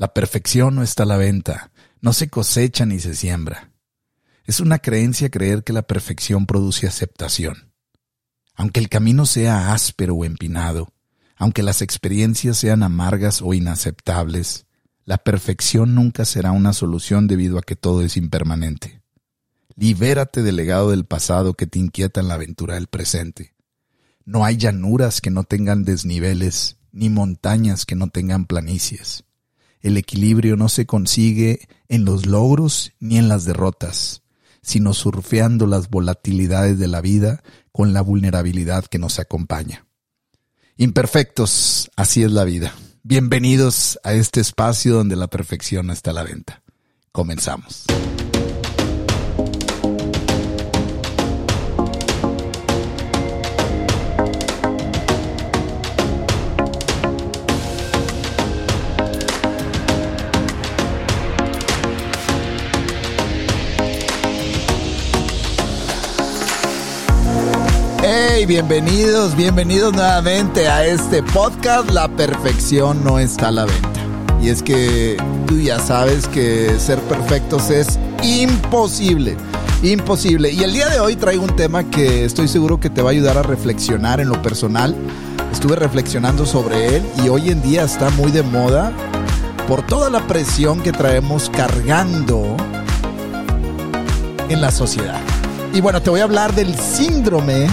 La perfección no está a la venta, no se cosecha ni se siembra. Es una creencia creer que la perfección produce aceptación. Aunque el camino sea áspero o empinado, aunque las experiencias sean amargas o inaceptables, la perfección nunca será una solución debido a que todo es impermanente. Libérate del legado del pasado que te inquieta en la aventura del presente. No hay llanuras que no tengan desniveles, ni montañas que no tengan planicies. El equilibrio no se consigue en los logros ni en las derrotas, sino surfeando las volatilidades de la vida con la vulnerabilidad que nos acompaña. Imperfectos, así es la vida. Bienvenidos a este espacio donde la perfección está a la venta. Comenzamos. Bienvenidos, bienvenidos nuevamente a este podcast La perfección no está a la venta. Y es que tú ya sabes que ser perfectos es imposible, imposible. Y el día de hoy traigo un tema que estoy seguro que te va a ayudar a reflexionar en lo personal. Estuve reflexionando sobre él y hoy en día está muy de moda por toda la presión que traemos cargando en la sociedad. Y bueno, te voy a hablar del síndrome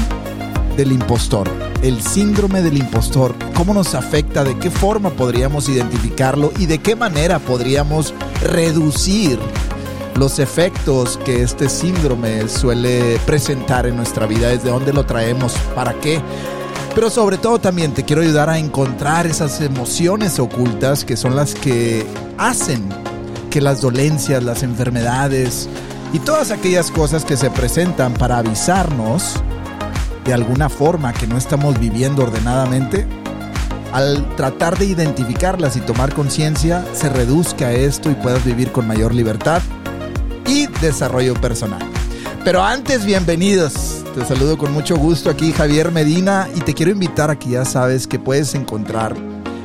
del impostor, el síndrome del impostor, cómo nos afecta, de qué forma podríamos identificarlo y de qué manera podríamos reducir los efectos que este síndrome suele presentar en nuestra vida, desde dónde lo traemos, para qué. Pero sobre todo también te quiero ayudar a encontrar esas emociones ocultas que son las que hacen que las dolencias, las enfermedades y todas aquellas cosas que se presentan para avisarnos de alguna forma que no estamos viviendo ordenadamente, al tratar de identificarlas y tomar conciencia, se reduzca esto y puedas vivir con mayor libertad y desarrollo personal. Pero antes, bienvenidos. Te saludo con mucho gusto aquí Javier Medina y te quiero invitar a que ya sabes que puedes encontrar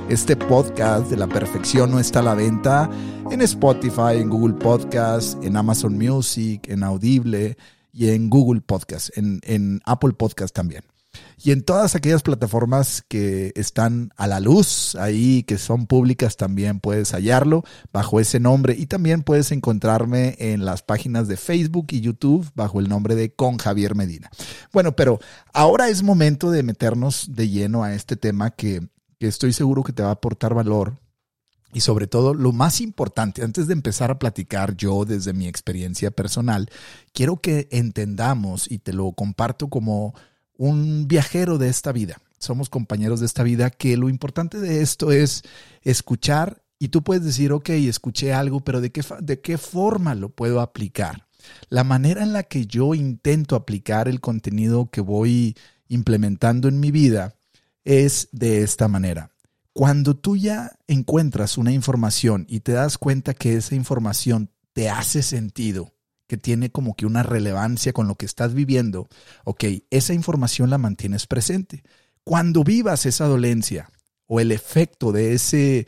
este podcast de la perfección no está a la venta en Spotify, en Google Podcast, en Amazon Music, en Audible y en Google Podcast, en, Apple Podcast también. Y en todas aquellas plataformas que están a la luz, ahí que son públicas, también puedes hallarlo bajo ese nombre. Y también puedes encontrarme en las páginas de Facebook y YouTube bajo el nombre de Con Javier Medina. Bueno, pero ahora es momento de meternos de lleno a este tema que, que estoy seguro que te va a aportar valor y sobre todo, lo más importante, antes de empezar a platicar yo desde mi experiencia personal, quiero que entendamos y te lo comparto como un viajero de esta vida. Somos compañeros de esta vida, que lo importante de esto es escuchar y tú puedes decir, ok, escuché algo, pero ¿de qué, de qué forma lo puedo aplicar? La manera en la que yo intento aplicar el contenido que voy implementando en mi vida es de esta manera. Cuando tú ya encuentras una información y te das cuenta que esa información te hace sentido, que tiene como que una relevancia con lo que estás viviendo, ok, esa información la mantienes presente. Cuando vivas esa dolencia o el efecto de ese,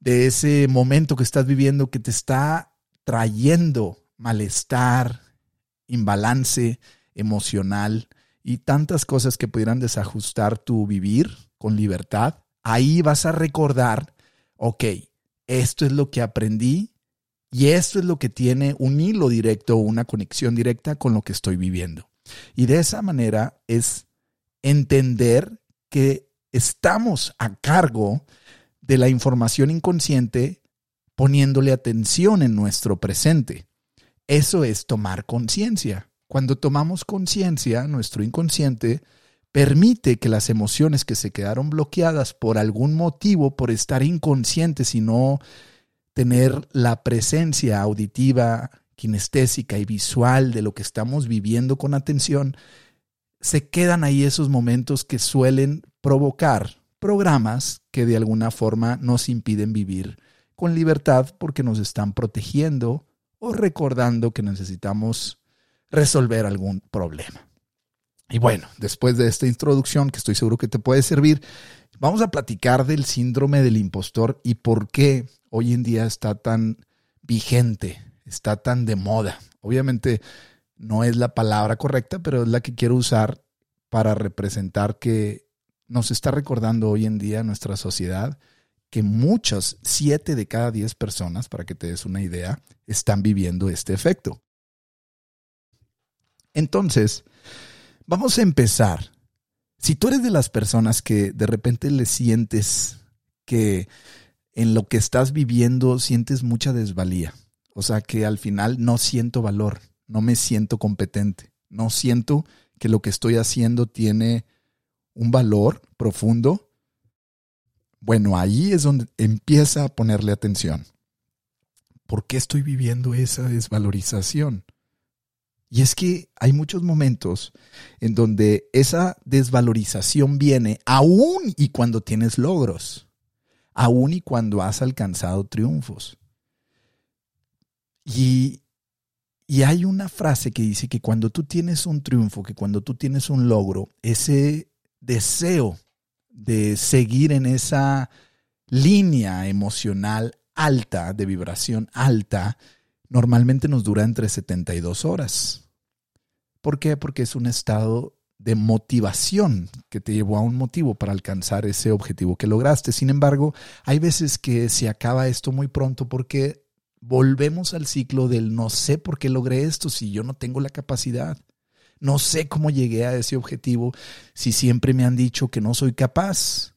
de ese momento que estás viviendo que te está trayendo malestar, imbalance emocional y tantas cosas que pudieran desajustar tu vivir con libertad, ahí vas a recordar, ok, esto es lo que aprendí y esto es lo que tiene un hilo directo o una conexión directa con lo que estoy viviendo. Y de esa manera es entender que estamos a cargo de la información inconsciente poniéndole atención en nuestro presente. Eso es tomar conciencia. Cuando tomamos conciencia, nuestro inconsciente permite que las emociones que se quedaron bloqueadas por algún motivo, por estar inconscientes y no tener la presencia auditiva, kinestésica y visual de lo que estamos viviendo con atención, se quedan ahí esos momentos que suelen provocar programas que de alguna forma nos impiden vivir con libertad porque nos están protegiendo o recordando que necesitamos resolver algún problema. Y bueno, después de esta introducción que estoy seguro que te puede servir, vamos a platicar del síndrome del impostor y por qué hoy en día está tan vigente, está tan de moda. Obviamente no es la palabra correcta, pero es la que quiero usar para representar que nos está recordando hoy en día nuestra sociedad que muchas, siete de cada diez personas, para que te des una idea, están viviendo este efecto. Entonces, vamos a empezar. Si tú eres de las personas que de repente le sientes que en lo que estás viviendo sientes mucha desvalía, o sea que al final no siento valor, no me siento competente, no siento que lo que estoy haciendo tiene un valor profundo, bueno, ahí es donde empieza a ponerle atención. ¿Por qué estoy viviendo esa desvalorización? Y es que hay muchos momentos en donde esa desvalorización viene aún y cuando tienes logros, aún y cuando has alcanzado triunfos. Y, y hay una frase que dice que cuando tú tienes un triunfo, que cuando tú tienes un logro, ese deseo de seguir en esa línea emocional alta, de vibración alta, normalmente nos dura entre 72 horas. ¿Por qué? Porque es un estado de motivación que te llevó a un motivo para alcanzar ese objetivo que lograste. Sin embargo, hay veces que se acaba esto muy pronto porque volvemos al ciclo del no sé por qué logré esto si yo no tengo la capacidad. No sé cómo llegué a ese objetivo si siempre me han dicho que no soy capaz.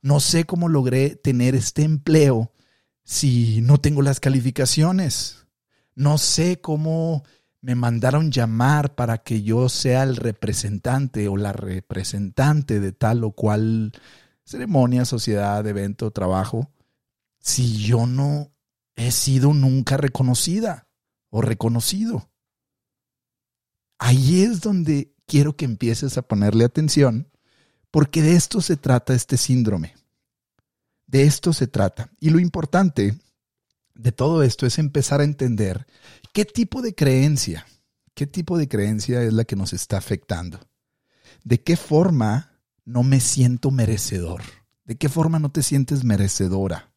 No sé cómo logré tener este empleo si no tengo las calificaciones. No sé cómo me mandaron llamar para que yo sea el representante o la representante de tal o cual ceremonia, sociedad, evento, trabajo, si yo no he sido nunca reconocida o reconocido. Ahí es donde quiero que empieces a ponerle atención, porque de esto se trata este síndrome. De esto se trata. Y lo importante de todo esto es empezar a entender qué tipo de creencia, qué tipo de creencia es la que nos está afectando. De qué forma no me siento merecedor. De qué forma no te sientes merecedora.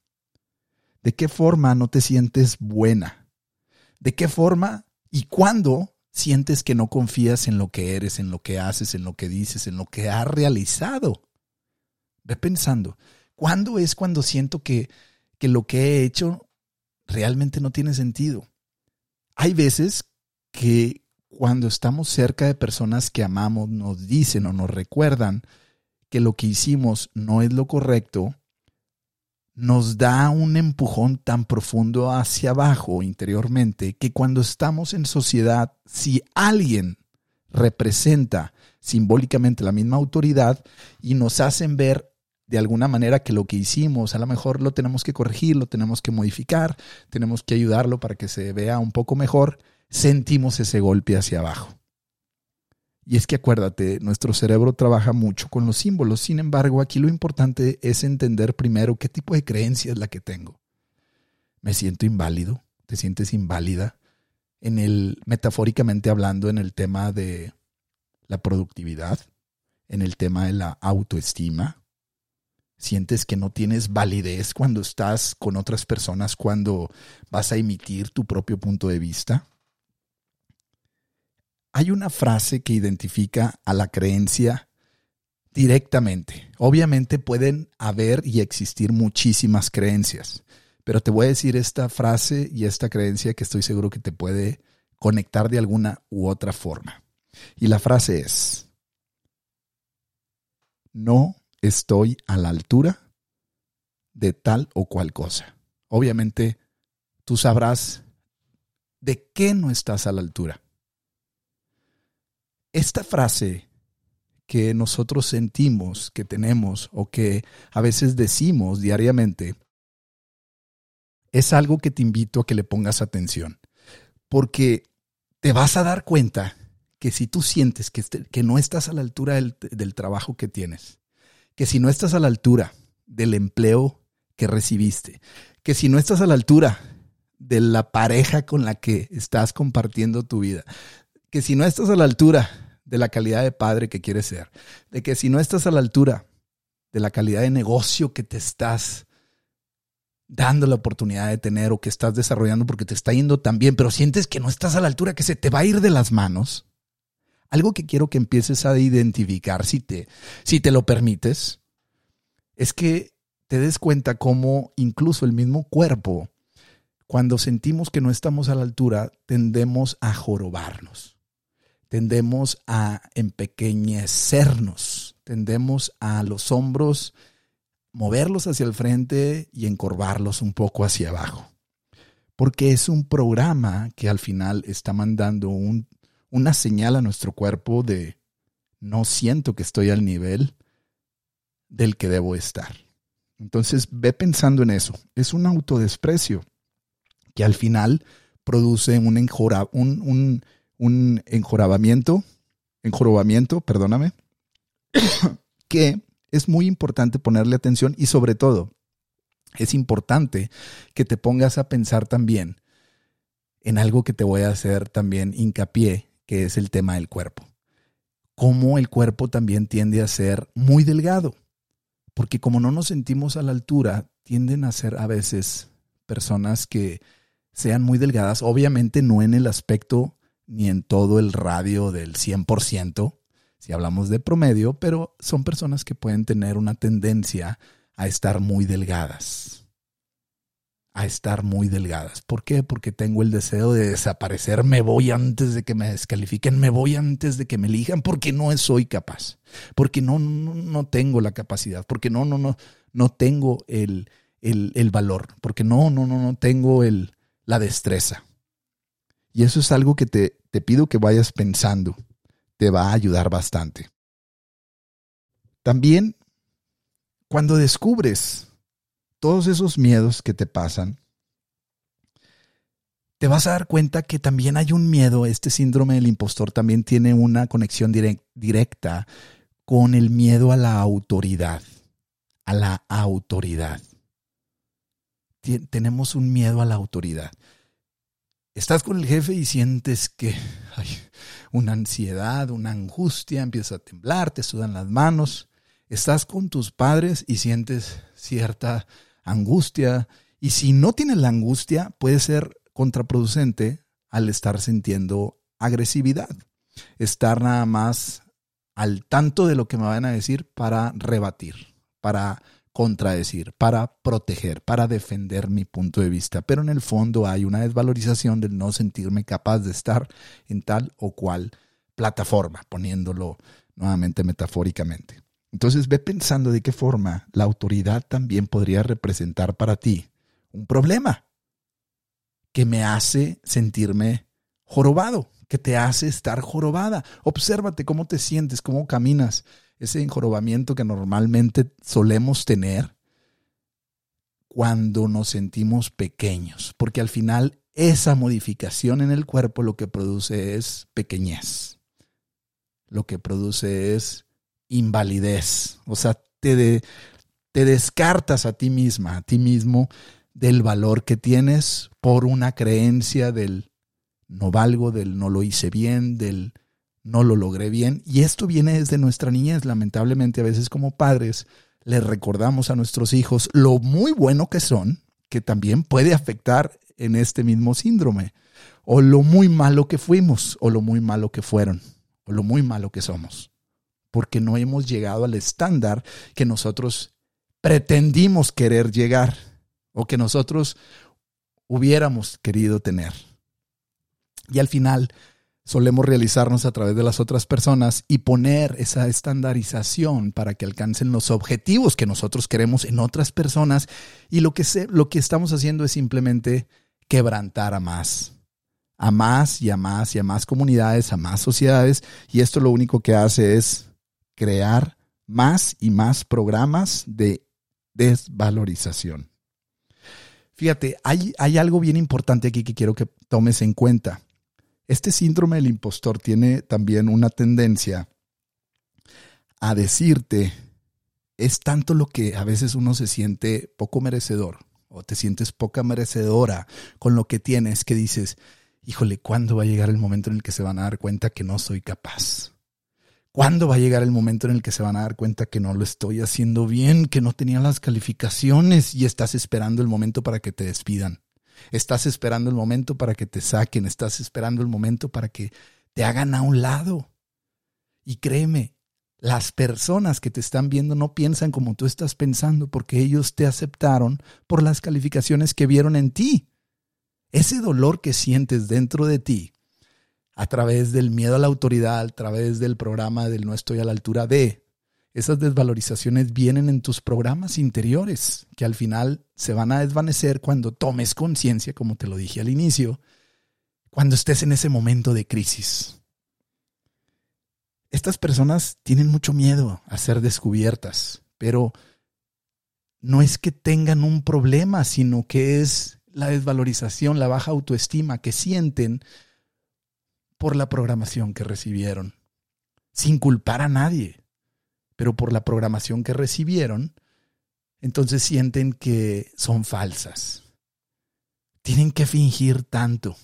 De qué forma no te sientes buena. De qué forma y cuándo sientes que no confías en lo que eres, en lo que haces, en lo que dices, en lo que has realizado. Ve pensando, ¿cuándo es cuando siento que, que lo que he hecho realmente no tiene sentido? Hay veces que cuando estamos cerca de personas que amamos, nos dicen o nos recuerdan que lo que hicimos no es lo correcto, nos da un empujón tan profundo hacia abajo interiormente que cuando estamos en sociedad, si alguien representa simbólicamente la misma autoridad y nos hacen ver de alguna manera que lo que hicimos a lo mejor lo tenemos que corregir, lo tenemos que modificar, tenemos que ayudarlo para que se vea un poco mejor, sentimos ese golpe hacia abajo. Y es que acuérdate, nuestro cerebro trabaja mucho con los símbolos. Sin embargo, aquí lo importante es entender primero qué tipo de creencia es la que tengo. ¿Me siento inválido? ¿Te sientes inválida? En el, metafóricamente hablando, en el tema de la productividad, en el tema de la autoestima. ¿Sientes que no tienes validez cuando estás con otras personas, cuando vas a emitir tu propio punto de vista? hay una frase que identifica a la creencia directamente. Obviamente pueden haber y existir muchísimas creencias, pero te voy a decir esta frase y esta creencia que estoy seguro que te puede conectar de alguna u otra forma. Y la frase es, no estoy a la altura de tal o cual cosa. Obviamente, tú sabrás de qué no estás a la altura. Esta frase que nosotros sentimos que tenemos o que a veces decimos diariamente, es algo que te invito a que le pongas atención, porque te vas a dar cuenta que si tú sientes que, este, que no estás a la altura del, del trabajo que tienes, que si no estás a la altura del empleo que recibiste, que si no estás a la altura de la pareja con la que estás compartiendo tu vida, que si no estás a la altura de la calidad de padre que quieres ser, de que si no estás a la altura de la calidad de negocio que te estás dando la oportunidad de tener o que estás desarrollando porque te está yendo tan bien, pero sientes que no estás a la altura, que se te va a ir de las manos. Algo que quiero que empieces a identificar, si te, si te lo permites, es que te des cuenta cómo incluso el mismo cuerpo, cuando sentimos que no estamos a la altura, tendemos a jorobarnos, tendemos a empequeñecernos, tendemos a los hombros moverlos hacia el frente y encorvarlos un poco hacia abajo. Porque es un programa que al final está mandando un, una señal a nuestro cuerpo de no siento que estoy al nivel del que debo estar. Entonces ve pensando en eso. Es un autodesprecio que al final produce un, un, un, un enjorabamiento, enjorobamiento, perdóname, que es muy importante ponerle atención y sobre todo es importante que te pongas a pensar también en algo que te voy a hacer también hincapié, que es el tema del cuerpo. Cómo el cuerpo también tiende a ser muy delgado, porque como no nos sentimos a la altura, tienden a ser a veces personas que sean muy delgadas, obviamente no en el aspecto ni en todo el radio del 100%, si hablamos de promedio, pero son personas que pueden tener una tendencia a estar muy delgadas. A estar muy delgadas. ¿Por qué? Porque tengo el deseo de desaparecer, me voy antes de que me descalifiquen, me voy antes de que me elijan, porque no soy capaz, porque no, no, tengo la capacidad, porque no, no, no, no tengo el, el, el valor, porque no, no, no, no tengo el, la destreza. Y eso es algo que te, te pido que vayas pensando te va a ayudar bastante. También, cuando descubres todos esos miedos que te pasan, te vas a dar cuenta que también hay un miedo, este síndrome del impostor también tiene una conexión directa con el miedo a la autoridad, a la autoridad. tenemos un miedo a la autoridad. Estás con el jefe y sientes que hay una ansiedad, una angustia, empieza a temblar, te sudan las manos. Estás con tus padres y sientes cierta angustia. Y si no tienes la angustia, puede ser contraproducente al estar sintiendo agresividad. Estar nada más al tanto de lo que me van a decir para rebatir, para contradecir, para proteger, para defender mi punto de vista. Pero en el fondo hay una desvalorización del no sentirme capaz de estar en tal o cual plataforma, poniéndolo nuevamente metafóricamente. Entonces ve pensando de qué forma la autoridad también podría representar para ti un problema que me hace sentirme jorobado, que te hace estar jorobada. Obsérvate cómo te sientes, cómo caminas ese enjorobamiento que normalmente solemos tener cuando nos sentimos pequeños, porque al final esa modificación en el cuerpo lo que produce es pequeñez, lo que produce es invalidez, o sea, te, te descartas a ti misma, a ti mismo, del valor que tienes por una creencia del no valgo, del no lo hice bien, del no lo logré bien. Y esto viene desde nuestra niñez. Lamentablemente a veces como padres les recordamos a nuestros hijos lo muy bueno que son, que también puede afectar en este mismo síndrome. O lo muy malo que fuimos, o lo muy malo que fueron, o lo muy malo que somos. Porque no hemos llegado al estándar que nosotros pretendimos querer llegar, o que nosotros hubiéramos querido tener. Y al final, solemos realizarnos a través de las otras personas y poner esa estandarización para que alcancen los objetivos que nosotros queremos en otras personas y lo que, lo que estamos haciendo es simplemente quebrantar a más, a más y a más y a más comunidades, a más sociedades y esto lo único que hace es crear más y más programas de desvalorización. Fíjate, hay, hay algo bien importante aquí que quiero que tomes en cuenta este síndrome del impostor tiene también una tendencia a decirte, es tanto lo que a veces uno se siente poco merecedor o te sientes poca merecedora con lo que tienes que dices, híjole, ¿cuándo va a llegar el momento en el que se van a dar cuenta que no soy capaz? ¿Cuándo va a llegar el momento en el que se van a dar cuenta que no lo estoy haciendo bien, que no tenía las calificaciones y estás esperando el momento para que te despidan? Estás esperando el momento para que te saquen, estás esperando el momento para que te hagan a un lado. Y créeme, las personas que te están viendo no piensan como tú estás pensando porque ellos te aceptaron por las calificaciones que vieron en ti. Ese dolor que sientes dentro de ti a través del miedo a la autoridad, a través del programa del no estoy a la altura de. Esas desvalorizaciones vienen en tus programas interiores, que al final se van a desvanecer cuando tomes conciencia, como te lo dije al inicio, cuando estés en ese momento de crisis. Estas personas tienen mucho miedo a ser descubiertas, pero no es que tengan un problema, sino que es la desvalorización, la baja autoestima que sienten por la programación que recibieron, sin culpar a nadie, pero por la programación que recibieron, entonces sienten que son falsas. Tienen que fingir tanto,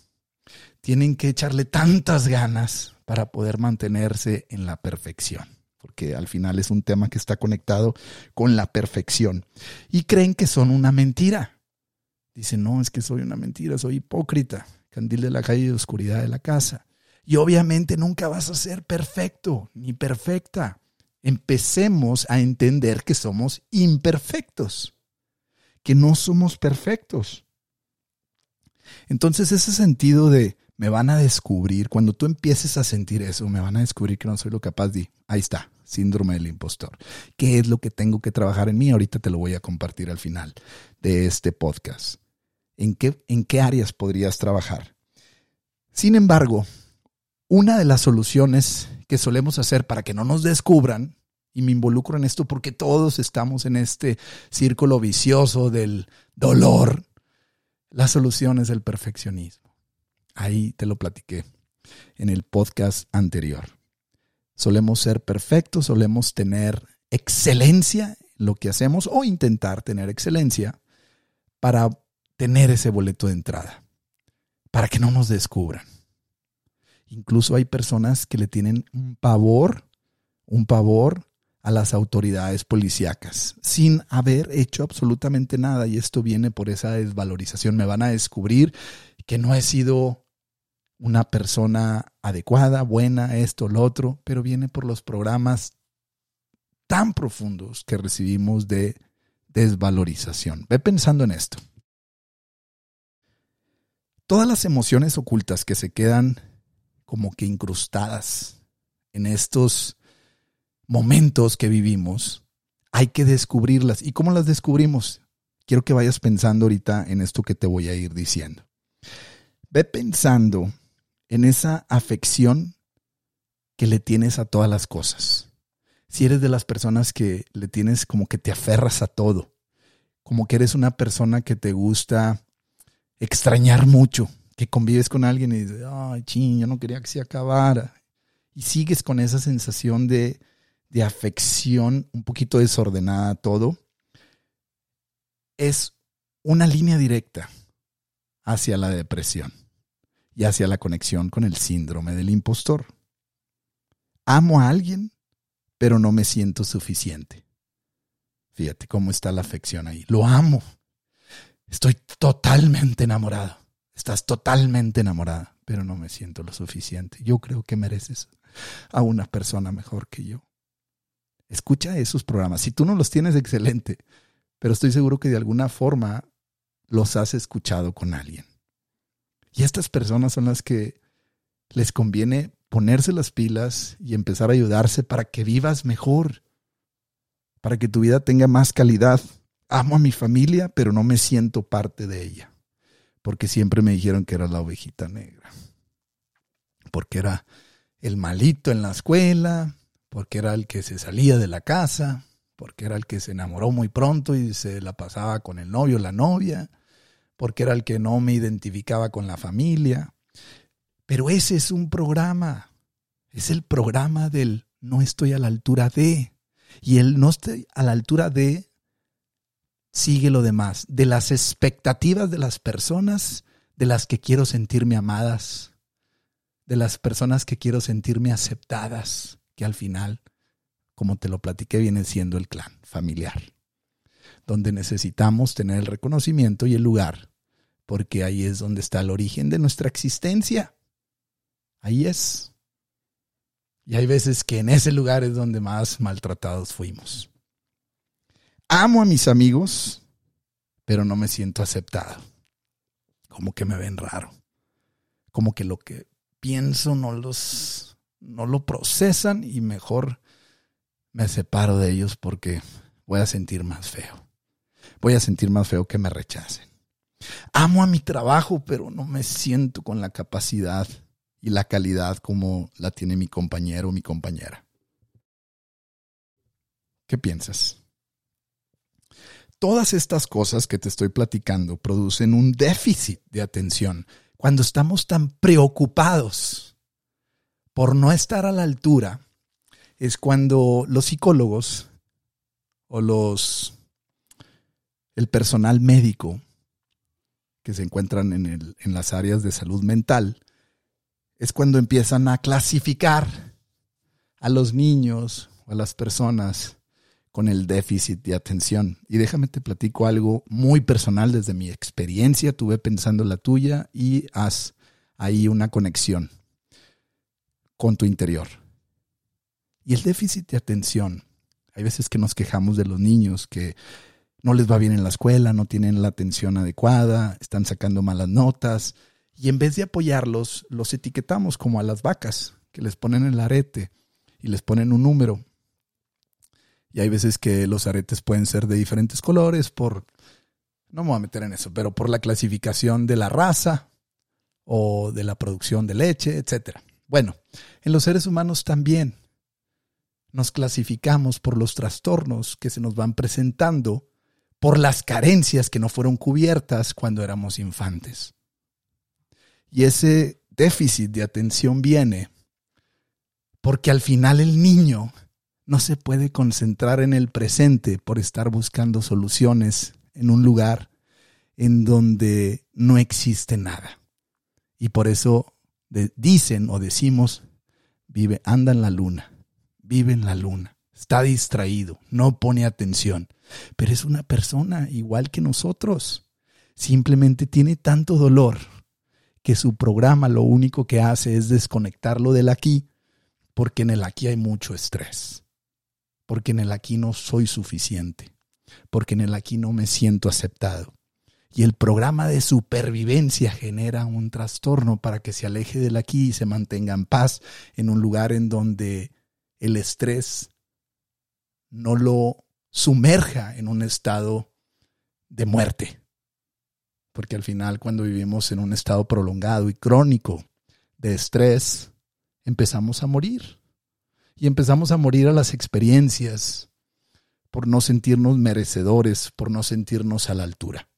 tienen que echarle tantas ganas para poder mantenerse en la perfección, porque al final es un tema que está conectado con la perfección. Y creen que son una mentira. Dicen, no, es que soy una mentira, soy hipócrita, candil de la calle y oscuridad de la casa. Y obviamente nunca vas a ser perfecto ni perfecta. Empecemos a entender que somos imperfectos, que no somos perfectos. Entonces ese sentido de me van a descubrir, cuando tú empieces a sentir eso, me van a descubrir que no soy lo capaz de, ahí está, síndrome del impostor. ¿Qué es lo que tengo que trabajar en mí? Ahorita te lo voy a compartir al final de este podcast. ¿En qué, en qué áreas podrías trabajar? Sin embargo, una de las soluciones que solemos hacer para que no nos descubran, y me involucro en esto porque todos estamos en este círculo vicioso del dolor, la solución es el perfeccionismo. Ahí te lo platiqué en el podcast anterior. Solemos ser perfectos, solemos tener excelencia en lo que hacemos o intentar tener excelencia para tener ese boleto de entrada, para que no nos descubran. Incluso hay personas que le tienen un pavor, un pavor a las autoridades policíacas, sin haber hecho absolutamente nada. Y esto viene por esa desvalorización. Me van a descubrir que no he sido una persona adecuada, buena, esto, lo otro, pero viene por los programas tan profundos que recibimos de desvalorización. Ve pensando en esto. Todas las emociones ocultas que se quedan como que incrustadas en estos momentos que vivimos, hay que descubrirlas. ¿Y cómo las descubrimos? Quiero que vayas pensando ahorita en esto que te voy a ir diciendo. Ve pensando en esa afección que le tienes a todas las cosas. Si eres de las personas que le tienes como que te aferras a todo, como que eres una persona que te gusta extrañar mucho, que convives con alguien y dices, ay, ching, yo no quería que se acabara. Y sigues con esa sensación de, de afección un poquito desordenada todo. Es una línea directa hacia la depresión y hacia la conexión con el síndrome del impostor. Amo a alguien, pero no me siento suficiente. Fíjate cómo está la afección ahí. Lo amo. Estoy totalmente enamorado Estás totalmente enamorada, pero no me siento lo suficiente. Yo creo que mereces a una persona mejor que yo. Escucha esos programas. Si tú no los tienes, excelente. Pero estoy seguro que de alguna forma los has escuchado con alguien. Y estas personas son las que les conviene ponerse las pilas y empezar a ayudarse para que vivas mejor, para que tu vida tenga más calidad. Amo a mi familia, pero no me siento parte de ella porque siempre me dijeron que era la ovejita negra, porque era el malito en la escuela, porque era el que se salía de la casa, porque era el que se enamoró muy pronto y se la pasaba con el novio o la novia, porque era el que no me identificaba con la familia. Pero ese es un programa, es el programa del no estoy a la altura de. Y el no estoy a la altura de sigue lo demás, de las expectativas de las personas de las que quiero sentirme amadas, de las personas que quiero sentirme aceptadas, que al final, como te lo platiqué, viene siendo el clan familiar, donde necesitamos tener el reconocimiento y el lugar, porque ahí es donde está el origen de nuestra existencia. Ahí es. Y hay veces que en ese lugar es donde más maltratados fuimos. Amo a mis amigos, pero no me siento aceptado. Como que me ven raro. Como que lo que pienso no los no lo procesan y mejor me separo de ellos porque voy a sentir más feo. Voy a sentir más feo que me rechacen. Amo a mi trabajo, pero no me siento con la capacidad y la calidad como la tiene mi compañero o mi compañera. ¿Qué piensas? Todas estas cosas que te estoy platicando producen un déficit de atención cuando estamos tan preocupados por no estar a la altura. Es cuando los psicólogos o los el personal médico que se encuentran en, el, en las áreas de salud mental es cuando empiezan a clasificar a los niños o a las personas con el déficit de atención. Y déjame te platico algo muy personal desde mi experiencia. Tuve pensando la tuya y haz ahí una conexión con tu interior. Y el déficit de atención. Hay veces que nos quejamos de los niños que no les va bien en la escuela, no tienen la atención adecuada, están sacando malas notas, y en vez de apoyarlos, los etiquetamos como a las vacas, que les ponen el arete y les ponen un número. Y hay veces que los aretes pueden ser de diferentes colores por, no me voy a meter en eso, pero por la clasificación de la raza o de la producción de leche, etc. Bueno, en los seres humanos también nos clasificamos por los trastornos que se nos van presentando por las carencias que no fueron cubiertas cuando éramos infantes. Y ese déficit de atención viene porque al final el niño no se puede concentrar en el presente por estar buscando soluciones en un lugar en donde no existe nada. Y por eso dicen o decimos, vive, anda en la luna, vive en la luna, está distraído, no pone atención, pero es una persona igual que nosotros. Simplemente tiene tanto dolor que su programa lo único que hace es desconectarlo del aquí, porque en el aquí hay mucho estrés, porque en el aquí no soy suficiente, porque en el aquí no me siento aceptado. Y el programa de supervivencia genera un trastorno para que se aleje del aquí y se mantenga en paz en un lugar en donde el estrés no lo sumerja en un estado de muerte porque al final cuando vivimos en un estado prolongado y crónico de estrés, empezamos a morir. Y empezamos a morir a las experiencias por no sentirnos merecedores, por no sentirnos a la altura.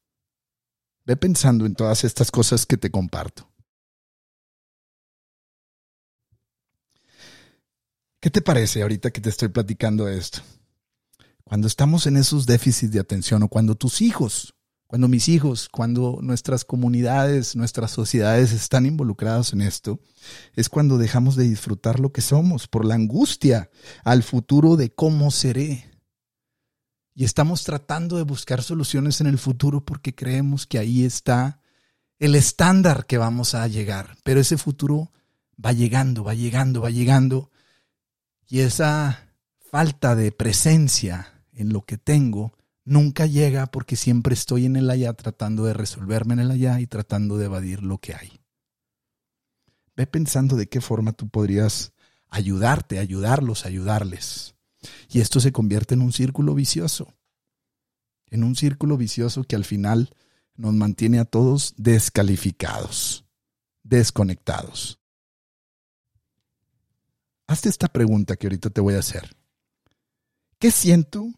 Ve pensando en todas estas cosas que te comparto. ¿Qué te parece ahorita que te estoy platicando esto? Cuando estamos en esos déficits de atención o cuando tus hijos cuando mis hijos, cuando nuestras comunidades, nuestras sociedades están involucrados en esto, es cuando dejamos de disfrutar lo que somos por la angustia al futuro de cómo seré. Y estamos tratando de buscar soluciones en el futuro porque creemos que ahí está el estándar que vamos a llegar. Pero ese futuro va llegando, va llegando, va llegando. Y esa falta de presencia en lo que tengo nunca llega porque siempre estoy en el allá tratando de resolverme en el allá y tratando de evadir lo que hay. Ve pensando de qué forma tú podrías ayudarte, ayudarlos, ayudarles. Y esto se convierte en un círculo vicioso. En un círculo vicioso que al final nos mantiene a todos descalificados, desconectados. Hazte esta pregunta que ahorita te voy a hacer. ¿Qué siento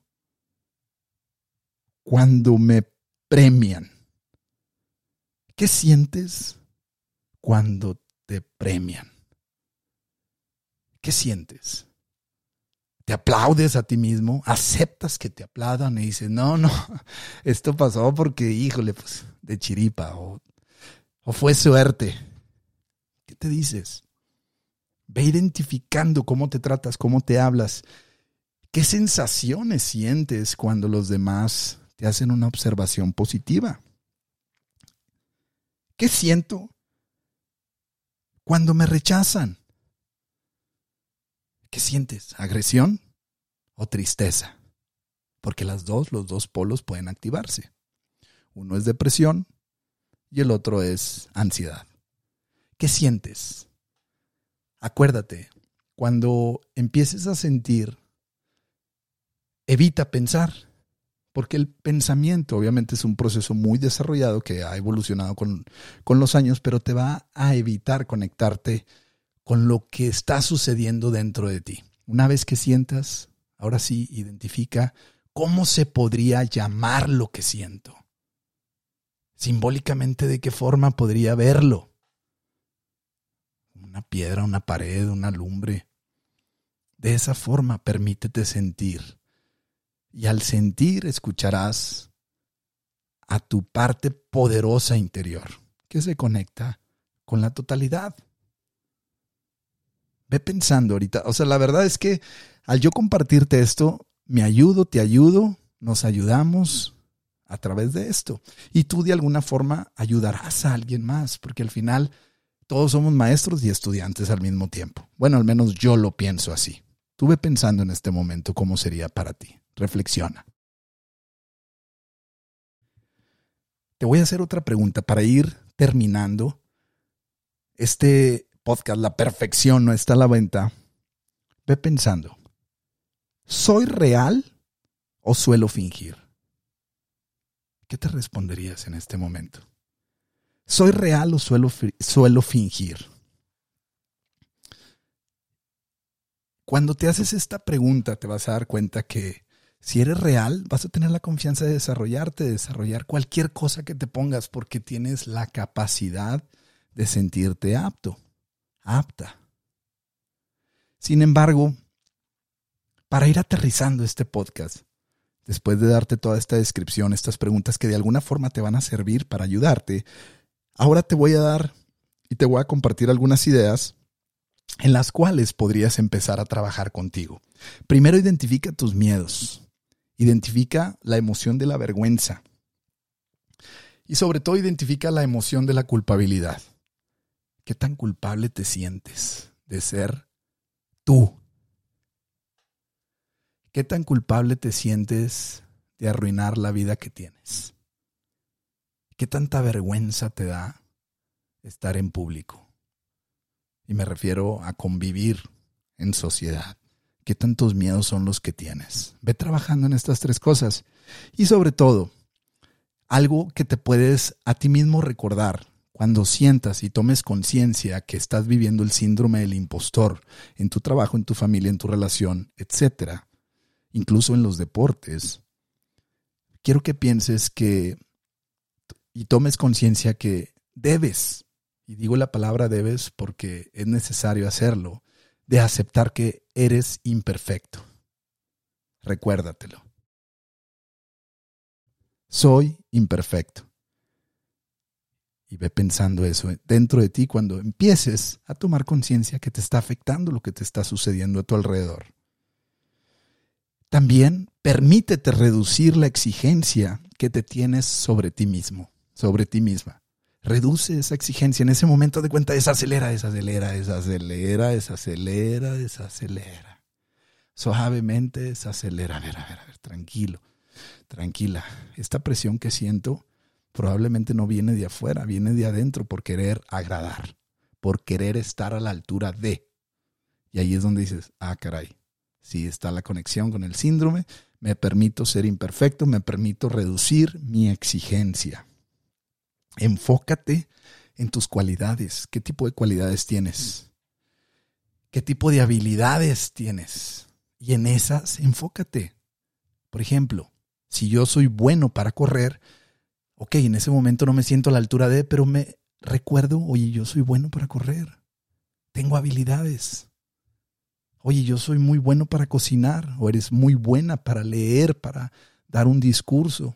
cuando me premian? ¿Qué sientes cuando te premian? ¿Qué sientes? ¿Te aplaudes a ti mismo? ¿Aceptas que te aplaudan y dices, no, no, esto pasó porque, híjole, pues de chiripa o, o fue suerte? ¿Qué te dices? Ve identificando cómo te tratas, cómo te hablas, qué sensaciones sientes cuando los demás te hacen una observación positiva. ¿Qué siento cuando me rechazan? ¿Qué sientes? ¿Agresión o tristeza? Porque las dos, los dos polos pueden activarse. Uno es depresión y el otro es ansiedad. ¿Qué sientes? Acuérdate, cuando empieces a sentir, evita pensar porque el pensamiento obviamente es un proceso muy desarrollado que ha evolucionado con, con los años, pero te va a evitar conectarte con lo que está sucediendo dentro de ti. Una vez que sientas, ahora sí, identifica cómo se podría llamar lo que siento. Simbólicamente, ¿de qué forma podría verlo? Una piedra, una pared, una lumbre. De esa forma, permítete sentir y al sentir escucharás a tu parte poderosa interior que se conecta con la totalidad. Ve pensando ahorita, o sea, la verdad es que al yo compartirte esto, me ayudo, te ayudo, nos ayudamos a través de esto. Y tú de alguna forma ayudarás a alguien más, porque al final todos somos maestros y estudiantes al mismo tiempo. Bueno, al menos yo lo pienso así. Tú ve pensando en este momento cómo sería para ti. Reflexiona. Te voy a hacer otra pregunta para ir terminando. Este podcast, La Perfección no está a la venta. Ve pensando. ¿Soy real o suelo fingir? ¿Qué te responderías en este momento? ¿Soy real o suelo, suelo fingir? Cuando te haces esta pregunta te vas a dar cuenta que si eres real, vas a tener la confianza de desarrollarte, de desarrollar cualquier cosa que te pongas, porque tienes la capacidad de sentirte apto, apta. Sin embargo, para ir aterrizando este podcast, después de darte toda esta descripción, estas preguntas que de alguna forma te van a servir para ayudarte, ahora te voy a dar y te voy a compartir algunas ideas en las cuales podrías empezar a trabajar contigo. Primero identifica tus miedos. Identifica la emoción de la vergüenza. Y sobre todo identifica la emoción de la culpabilidad. ¿Qué tan culpable te sientes de ser tú? ¿Qué tan culpable te sientes de arruinar la vida que tienes? ¿Qué tanta vergüenza te da estar en público? Y me refiero a convivir en sociedad. ¿Qué tantos miedos son los que tienes? Ve trabajando en estas tres cosas. Y sobre todo, algo que te puedes a ti mismo recordar cuando sientas y tomes conciencia que estás viviendo el síndrome del impostor en tu trabajo, en tu familia, en tu relación, etcétera, incluso en los deportes. Quiero que pienses que y tomes conciencia que debes, y digo la palabra debes porque es necesario hacerlo, de aceptar que eres imperfecto. Recuérdatelo. Soy imperfecto. Y ve pensando eso dentro de ti cuando empieces a tomar conciencia que te está afectando lo que te está sucediendo a tu alrededor. También permítete reducir la exigencia que te tienes sobre ti mismo, sobre ti misma reduce esa exigencia. En ese momento de cuenta, desacelera, desacelera, desacelera, desacelera, desacelera. Suavemente desacelera. A ver, a ver, a ver, tranquilo, tranquila. Esta presión que siento probablemente no viene de afuera, viene de adentro por querer agradar, por querer estar a la altura de. Y ahí es donde dices, ah, caray, si está la conexión con el síndrome, me permito ser imperfecto, me permito reducir mi exigencia. Enfócate en tus cualidades. ¿Qué tipo de cualidades tienes? ¿Qué tipo de habilidades tienes? Y en esas enfócate. Por ejemplo, si yo soy bueno para correr, ok, en ese momento no me siento a la altura de, pero me recuerdo, oye, yo soy bueno para correr. Tengo habilidades. Oye, yo soy muy bueno para cocinar, o eres muy buena para leer, para dar un discurso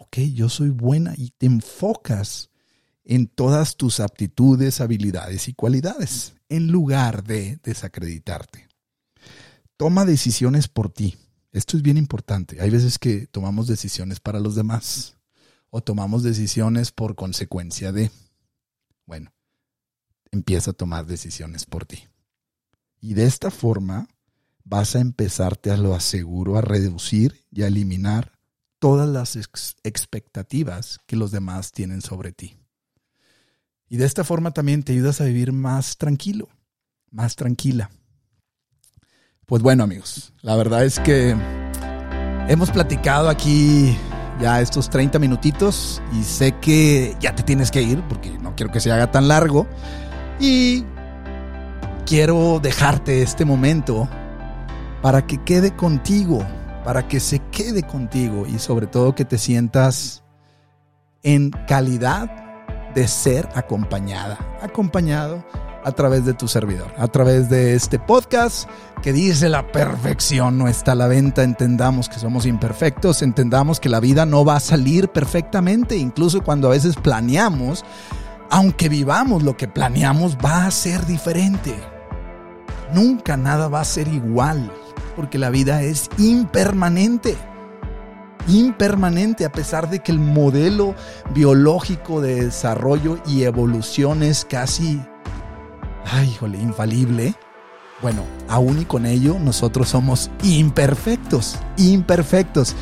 ok, yo soy buena y te enfocas en todas tus aptitudes, habilidades y cualidades. en lugar de desacreditarte. Toma decisiones por ti. Esto es bien importante. Hay veces que tomamos decisiones para los demás o tomamos decisiones por consecuencia de. Bueno, empieza a tomar decisiones por ti. Y de esta forma vas a empezarte a lo aseguro a reducir y a eliminar todas las expectativas que los demás tienen sobre ti. Y de esta forma también te ayudas a vivir más tranquilo, más tranquila. Pues bueno amigos, la verdad es que hemos platicado aquí ya estos 30 minutitos y sé que ya te tienes que ir porque no quiero que se haga tan largo. Y quiero dejarte este momento para que quede contigo, para que se quede contigo y sobre todo que te sientas en calidad de ser acompañada, acompañado a través de tu servidor, a través de este podcast que dice la perfección no está a la venta, entendamos que somos imperfectos, entendamos que la vida no va a salir perfectamente, incluso cuando a veces planeamos, aunque vivamos lo que planeamos, va a ser diferente. Nunca nada va a ser igual, porque la vida es impermanente impermanente a pesar de que el modelo biológico de desarrollo y evolución es casi, ay, híjole, infalible. Bueno, aún y con ello nosotros somos imperfectos, imperfectos.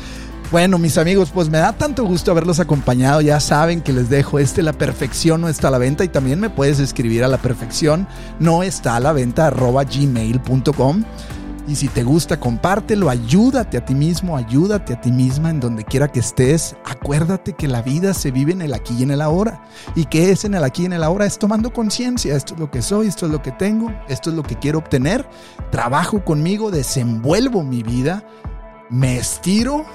Bueno, mis amigos, pues me da tanto gusto haberlos acompañado. Ya saben que les dejo este La Perfección no está a la venta y también me puedes escribir a la perfección no está a la venta arroba gmail.com. Y si te gusta, compártelo, ayúdate a ti mismo, ayúdate a ti misma en donde quiera que estés. Acuérdate que la vida se vive en el aquí y en el ahora. Y que es en el aquí y en el ahora es tomando conciencia. Esto es lo que soy, esto es lo que tengo, esto es lo que quiero obtener. Trabajo conmigo, desenvuelvo mi vida, me estiro,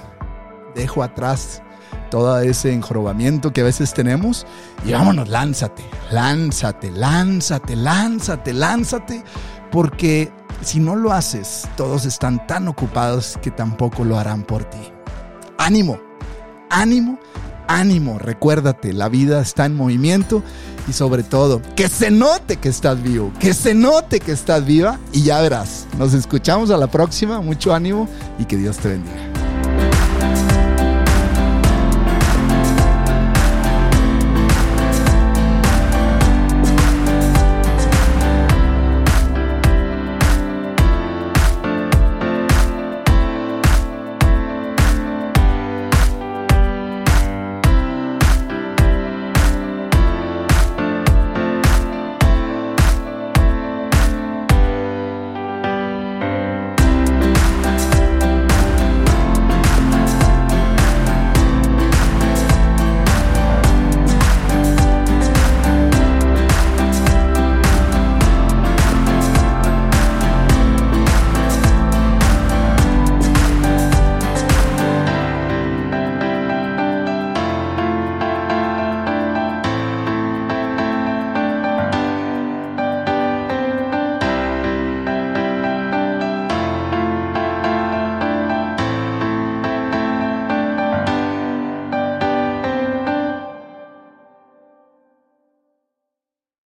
dejo atrás todo ese enjorobamiento que a veces tenemos y vámonos, lánzate, lánzate, lánzate, lánzate, lánzate, porque si no lo haces, todos están tan ocupados que tampoco lo harán por ti. Ánimo, ánimo, ánimo. Recuérdate, la vida está en movimiento y sobre todo, que se note que estás vivo, que se note que estás viva y ya verás. Nos escuchamos a la próxima, mucho ánimo y que Dios te bendiga.